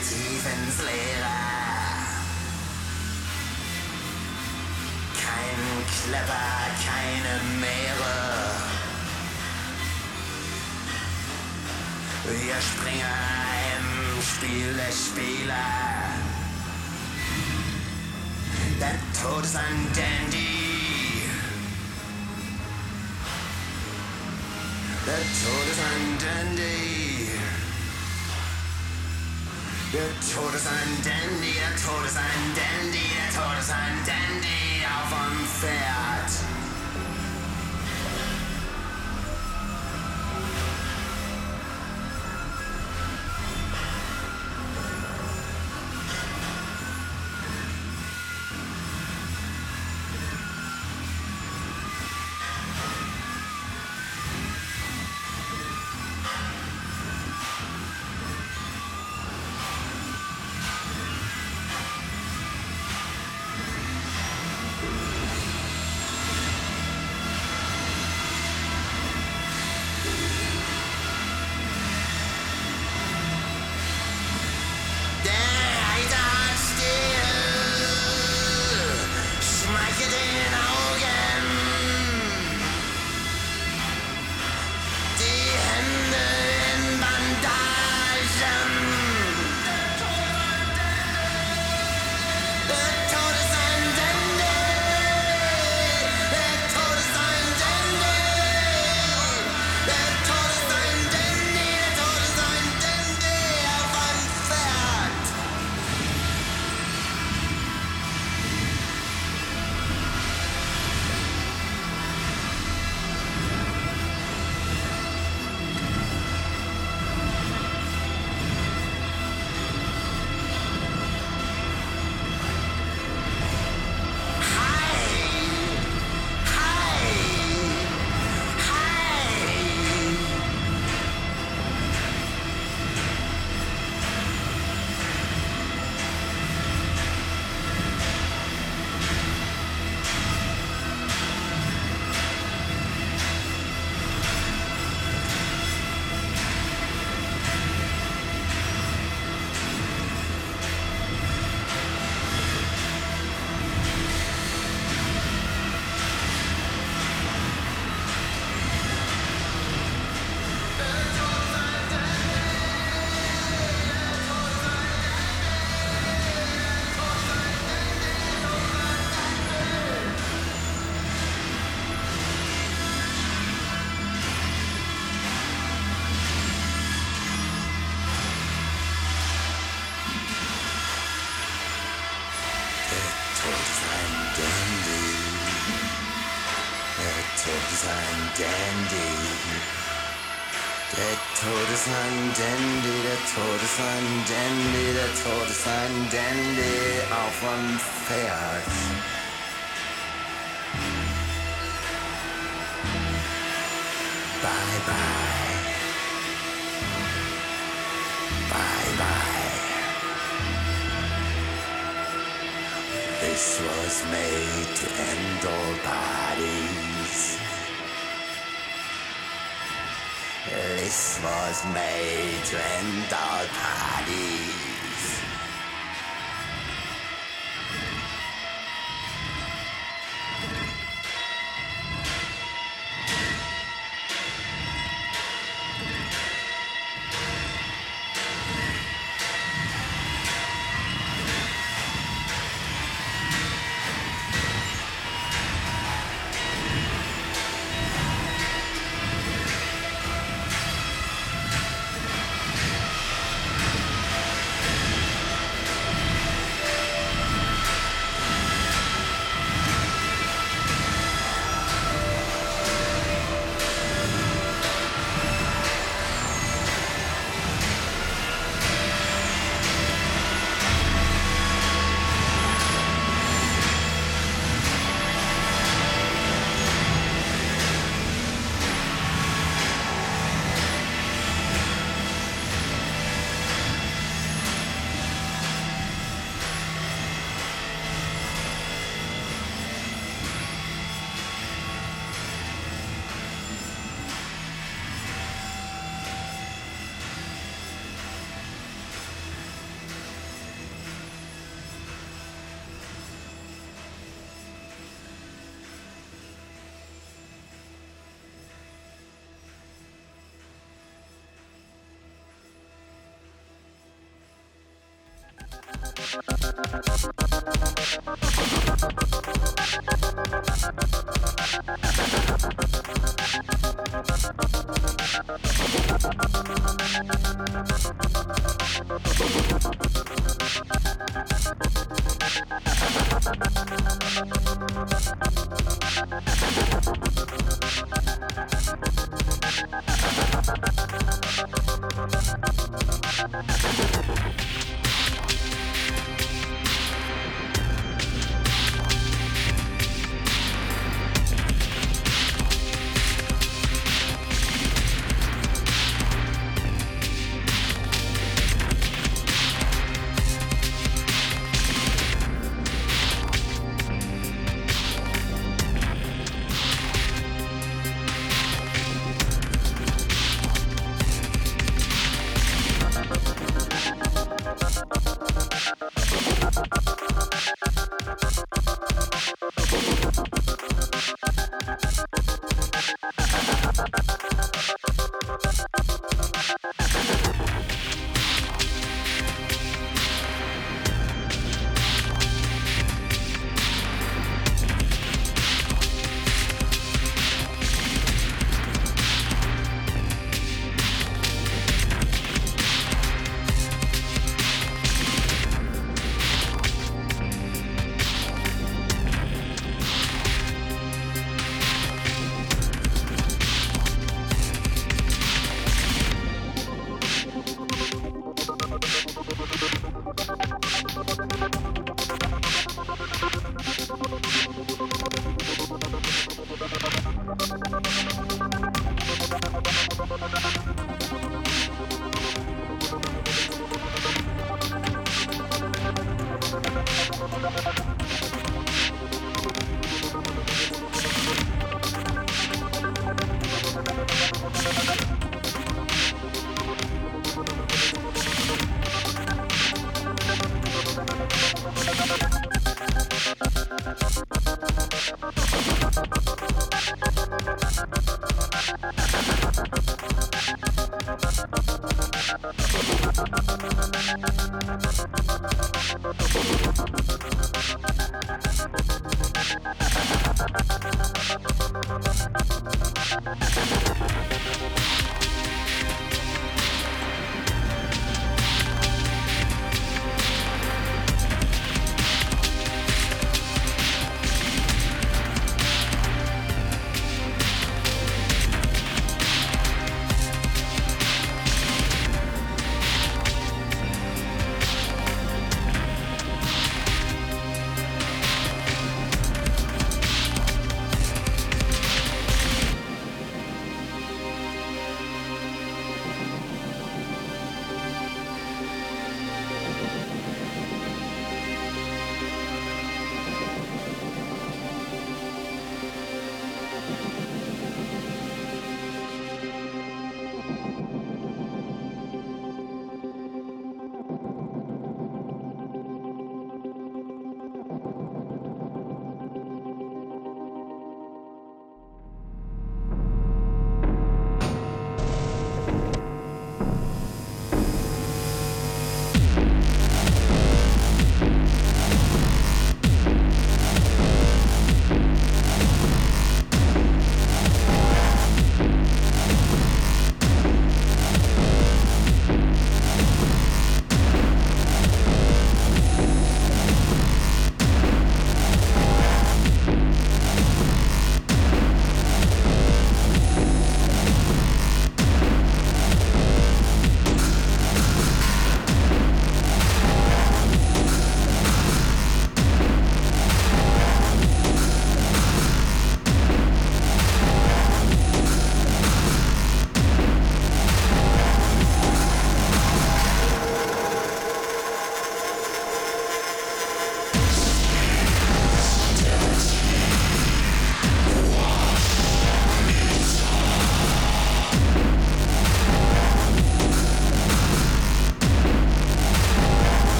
tief ins Leere. Kein Klepper, keine Meere. Wir Springer im Spiel der Spieler. Der Tod ist ein Dandy. Der Tod ist ein Dandy. Der Tod ist ein Dandy, der Tod ist ein Dandy, der Tod ist ein Dandy auf dem Pferd. Dandy, der Tod ist ein Dandy, der Tod ist ein Dandy auf dem Pferd. Bye bye. Bye bye. This was made to end all bodies. This was made to end all parties. Thank